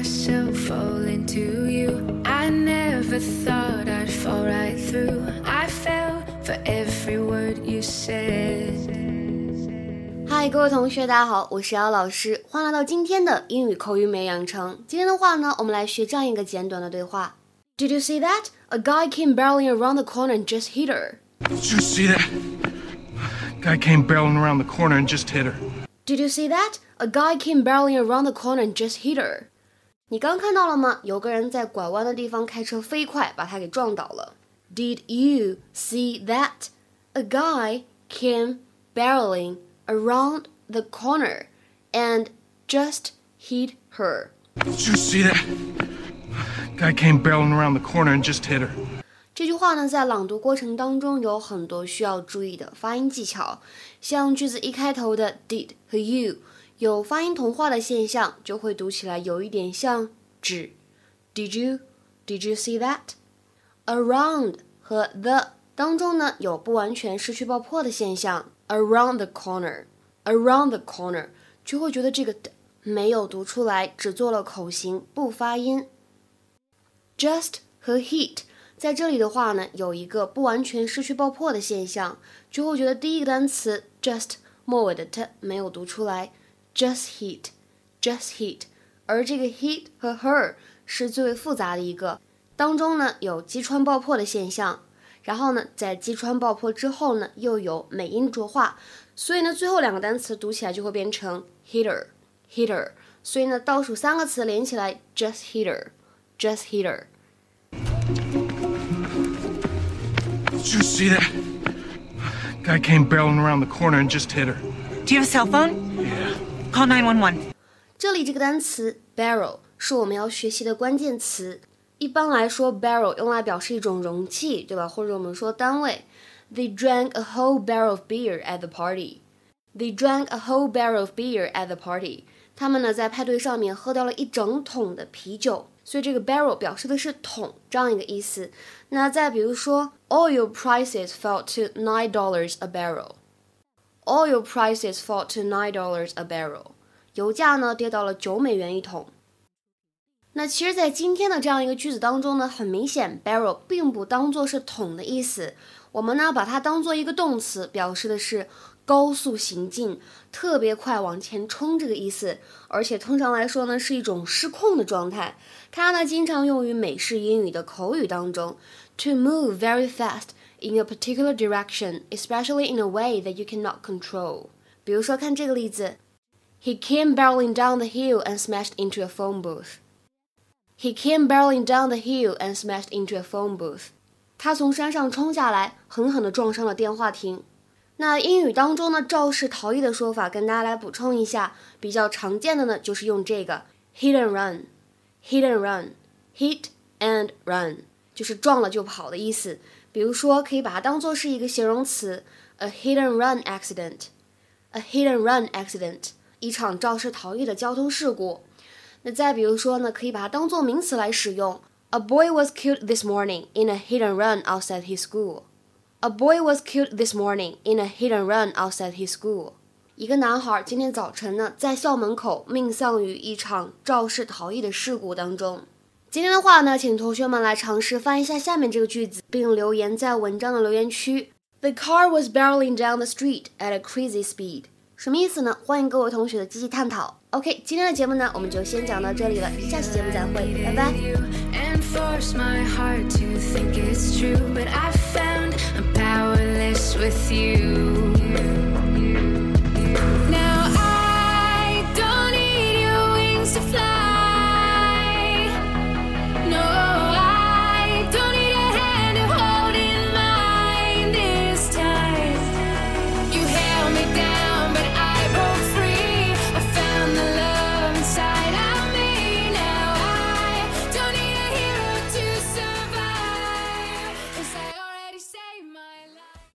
myself fall into you. I never thought I'd fall right through. I fell for every word you said. 嗨，各位同学，大家好，我是姚老师，欢迎来到今天的英语口语美养成。今天的话呢，我们来学这样一个简短的对话。Did you see that? A guy came barreling around the corner and just hit her. Did you see that? Guy came barreling around the corner and just hit her. Did you see that? A guy came barreling around the corner and just hit her. 你刚看到了吗？有个人在拐弯的地方开车飞快，把她给撞倒了。Did you see that? A guy came barreling around the corner and just hit her. Did you see that? Guy came barreling around the corner and just hit her. 这句话呢，在朗读过程当中有很多需要注意的发音技巧，像句子一开头的 did 和 you 有发音同化的现象，就会读起来有一点像指。Did you? Did you see that? Around 和 the 当中呢，有不完全失去爆破的现象。Around the corner, around the corner 就会觉得这个的没有读出来，只做了口型，不发音。Just 和 heat 在这里的话呢，有一个不完全失去爆破的现象，就会觉得第一个单词 just 末尾的 t 没有读出来 ，just hit，just hit，而这个 hit 和 her 是最为复杂的一个，当中呢有击穿爆破的现象，然后呢在击穿爆破之后呢又有美音浊化，所以呢最后两个单词读起来就会变成 hitter，hitter，所以呢倒数三个词连起来 just hitter，just hitter。Did you see that? Guy came barreling around the corner and just hit her. Do you have a cell phone? Yeah. Call 911. 这里这个单词 barrel 是我们要学习的关键词。一般来说，barrel 用来表示一种容器，对吧？或者我们说单位。They drank a whole barrel of beer at the party. They drank a whole barrel of beer at the party. 他们呢在派对上面喝掉了一整桶的啤酒。所以这个 barrel 表示的是桶这样一个意思。那再比如说，oil prices fell to nine dollars a barrel。 Oil prices fall to nine dollars a barrel。油价呢跌到了九美元一桶。那其实，在今天的这样一个句子当中呢，很明显，barrel 并不当做是桶的意思。我们呢把它当做一个动词，表示的是高速行进、特别快往前冲这个意思。而且通常来说呢，是一种失控的状态。它呢经常用于美式英语的口语当中，to move very fast in a particular direction, especially in a way that you cannot control。比如说，看这个例子：He came barreling down the hill and smashed into a phone booth. He came barreling down the hill and smashed into a phone booth. 他从山上冲下来，狠狠地撞伤了电话亭。那英语当中呢，肇事逃逸的说法，跟大家来补充一下，比较常见的呢，就是用这个 hit and run，hit and run，hit and run， 就是撞了就跑的意思。比如说，可以把它当做是一个形容词，a hit and run accident，a hit and run accident，一场肇事逃逸的交通事故。那再比如说呢，可以把它当做名词来使用。A boy was killed this morning in a hit and run outside his school. A boy was killed this morning in a hit and run outside his school. 一个男孩今天早晨呢，在校门口命丧于一场肇事逃逸的事故当中。今天的话呢，请同学们来尝试翻译一下下面这个句子，并留言在文章的留言区。The car was barreling down the street at a crazy speed. 什么意思呢？欢迎各位同学的积极探讨。OK，今天的节目呢，我们就先讲到这里了，下期节目再会，拜拜。